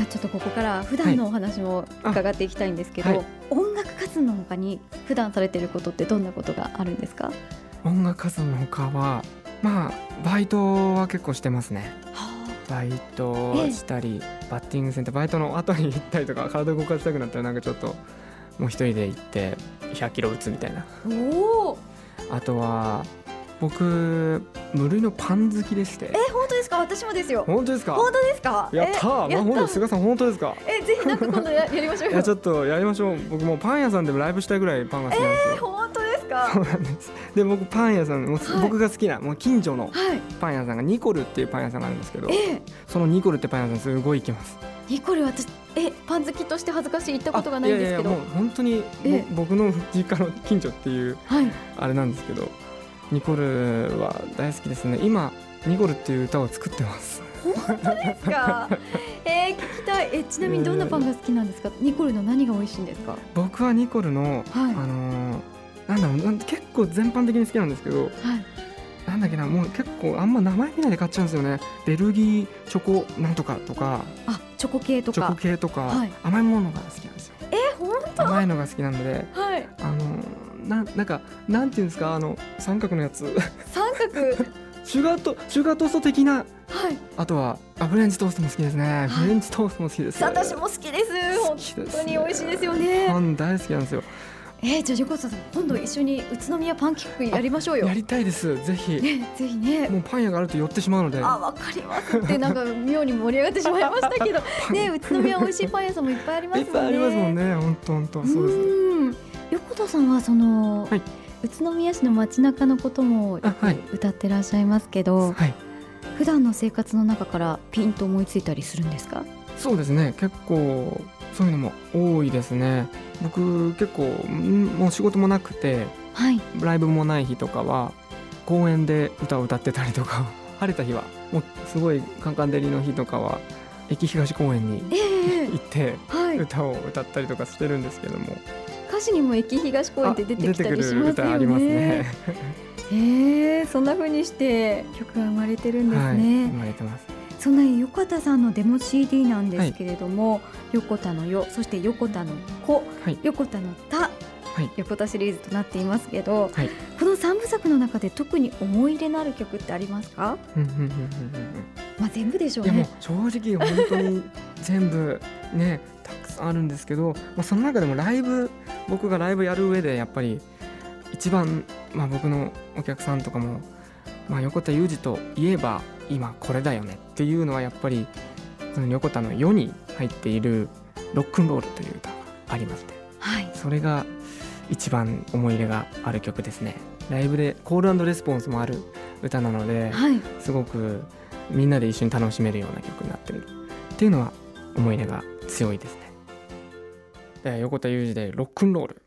まあ、ちょっとここから普段のお話も伺っていきたいんですけど、はい、音楽活動のほかに普段されてることってどんなことがあるんですか？音楽活動のほかはまあバイトは結構してますね。バイトしたり、ええ、バッティングセンターバイトの後に行ったりとか 体動かしたくなったらなんかちょっともう一人で行って100キロ打つみたいな。あとは僕無類のパン好きでして。え本当ですか？私もですよ。本当ですか？本当ですか？やったー、まあ、本当菅さん本当ですか？えぜひなんか今度や やりましょういやちょっとやりましょう。僕もパン屋さんでもライブしたいぐらいパンが好きなんですよ、えー、本当ですか？そうなんです。で僕パン屋さんもう、はい、僕が好きなもう近所のパン屋さんがニコルっていうパン屋さんがあるんですけど、えー、そのニコルってパン屋さんすごい行きます。ニコル私えパン好きとして恥ずかしい行ったことがないんですけど。もう本当に、えー、僕の実家の近所っていう、はい、あれなんですけどニコルは大好きですね。今ニコルっていう歌を作ってます。本当ですか？えー、聞きたい。えちなみにどんなパンが好きなんですか、ニコルの何が美味しいんですか？僕はニコルの、はい、あのー、なんだろう結構全般的に好きなんですけど、はい、なんだっけなもう結構あんま名前見ないで買っちゃうんですよね。ベルギーチョコなんとかとか。あチョコ系とか。チョコ系とか、はい、甘いものが好きなんですよ。えー、本当？甘いのが好きなので、はななんかなんていうんですかあの三角のやつ。三角？シュガートシュガートースト的な、はい、あとはあフレンチトーストも好きですね、はい、フレンチトーストも好きです。私も好きです。本当に美味しいですよね。パン大好きなんですよ。えー、じゃあ横田さん今度一緒に宇都宮パンキックやりましょうよ。やりたいです。ぜひ、ね、ぜひね。もうパン屋があると寄ってしまうので。あわかりますってなんか妙に盛り上がってしまいましたけど。ね宇都宮美味しいパン屋さんもいっぱいありますもんね。いっぱいありますもんね。本当本当。そうです横田さんはその、はい、宇都宮市の街中のことも歌ってらっしゃいますけど、はい、普段の生活の中からピンと思いついたりするんですか？そうですね。結構そういうのも多いですね。僕結構もう仕事もなくて、はい、ライブもない日とかは公園で歌を歌ってたりとか 晴れた日はもうすごいカンカン照りの日とかは駅東公園に、行って歌を歌ったりとかしてるんですけども、歌詞にも駅東公園って出てきたりしますよね。ね。えー、そんな風にして曲が生まれてるんですね。はい、生まれてます。そんな横田さんのデモ CD なんですけれども、はい、横田のよそして横田の子、はい、横田のた、はい、横田シリーズとなっていますけど、はい、この三部作の中で特に思い入れのある曲ってありますか？まあ全部でしょうね。正直本当に全部ねたくあるんですけど、まあ、その中でもライブ僕がライブやる上でやっぱり一番、まあ、僕のお客さんとかも、まあ、横田裕二といえば今これだよねっていうのはやっぱりその横田の世に入っている「ロックンロール」という歌がありまして、はい、それが一番思い入れがある曲ですね。ライブでコールレスポンスもある歌なので、はい、すごくみんなで一緒に楽しめるような曲になってる。っていうのは思い入れが強いですね横田裕二で「ロックンロール」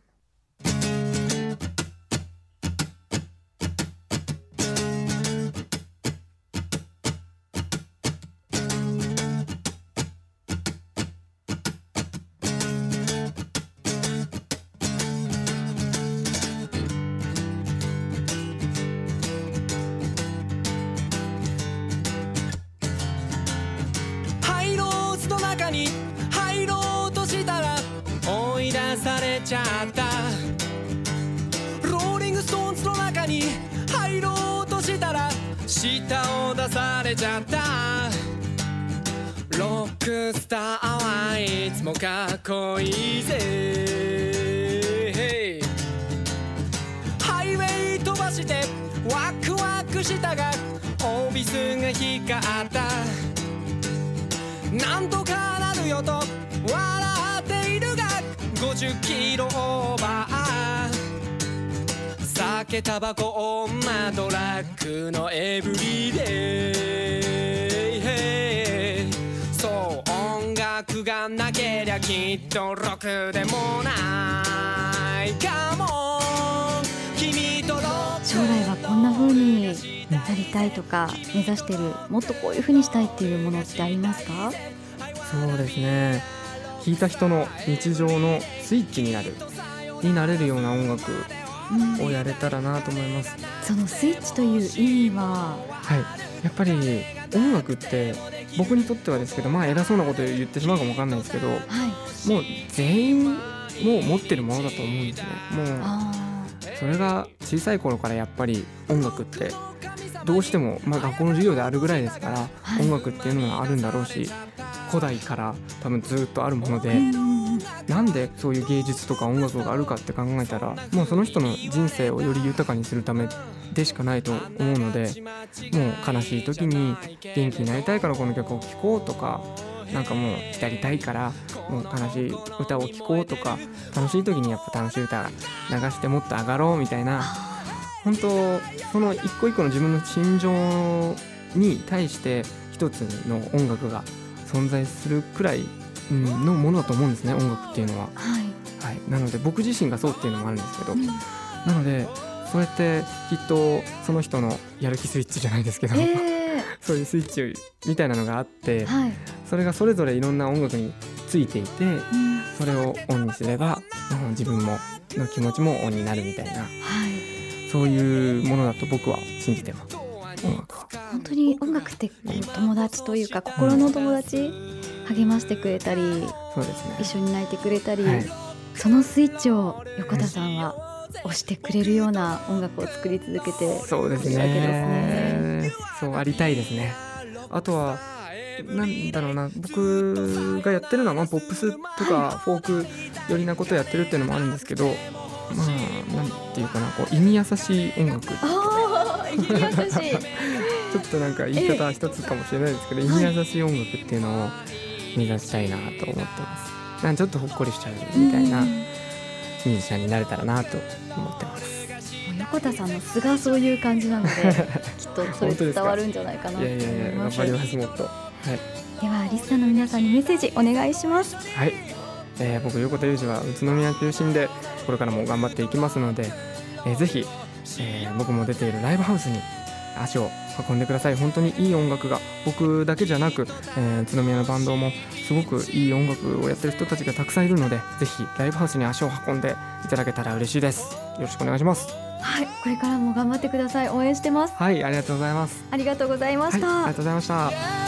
ちゃった。ローリングストーンズの中に入ろうとしたら舌を出されちゃった。ロックスターはいつもかっこいいぜ。ハイウェイ飛ばしてワクワクしたがオービスが光った。なんとかなるよと50キロオーバー酒タバコ女ドラッグのエブリデイそう音楽がなけりゃきっとロックでもないかも将来はこんな風になりたいとか目指してるもっとこういう風にしたいっていうものってありますか？そうですね。聴いた人の日常のスイッチになるになれるような音楽をやれたらなと思います、そのスイッチという意味は？はい。やっぱり音楽って僕にとってはですけどまあ偉そうなこと言ってしまうかもわかんないですけど、はい、もう全員もう持ってるものだと思うんですね。もうそれが小さい頃からやっぱり音楽ってどうしても、まあ、学校の授業であるぐらいですから、はい、音楽っていうのがあるんだろうし古代から多分ずっとあるもので、なんでそういう芸術とか音楽があるかって考えたらもうその人の人生をより豊かにするためでしかないと思うのでもう悲しい時に元気になりたいからこの曲を聴こうとかなんかもう浸りたいからもう悲しい歌を聴こうとか楽しい時にやっぱ楽しい歌流してもっと上がろうみたいな本当その一個一個の自分の心情に対して一つの音楽が存在するくらいのものだと思うんですね音楽っていうのは。はい、はい、なので僕自身がそうっていうのもあるんですけど、うん、なのでそれってきっとその人のやる気スイッチじゃないですけど、えー、そういうスイッチみたいなのがあって、はい、それがそれぞれいろんな音楽についていて、うん、それをオンにすれば自分もの気持ちもオンになるみたいな、はい、そういうものだと僕は信じてます。本当に音楽ってこう友達というか心の友達、励ましてくれたり、そうですね、一緒に泣いてくれたり、はい、そのスイッチを横田さんは押してくれるような音楽を作り続けてそうですね。そうありたいですね。あとはなんだろうな。僕がやってるのは、まあ、ポップスとかフォーク寄りなことをやってるっていうのもあるんですけどまあなんていうかな。こう意味優しい音楽優しいちょっとなんか言い方一つかもしれないですけど、意味優しい音楽っていうのを目指したいなと思ってます。なんちょっとほっこりしちゃうみたいなミュージシャンになれたらなと思ってます。横田さんの素がそういう感じなのできっとそれ伝わるんじゃないかなと思いますいやいや頑張ります。もっと、はい、ではリスナーの皆さんにメッセージお願いします。はい、えー、僕横田裕二は宇都宮中心でこれからも頑張っていきますので、えー、ぜひ、えー、僕も出ているライブハウスに足を運んでください。本当にいい音楽が僕だけじゃなく、えー、宇都宮のバンドもすごくいい音楽をやってる人たちがたくさんいるのでぜひライブハウスに足を運んでいただけたら嬉しいです。よろしくお願いします。はいこれからも頑張ってください。応援してます。はいありがとうございます。ありがとうございました、はい、ありがとうございました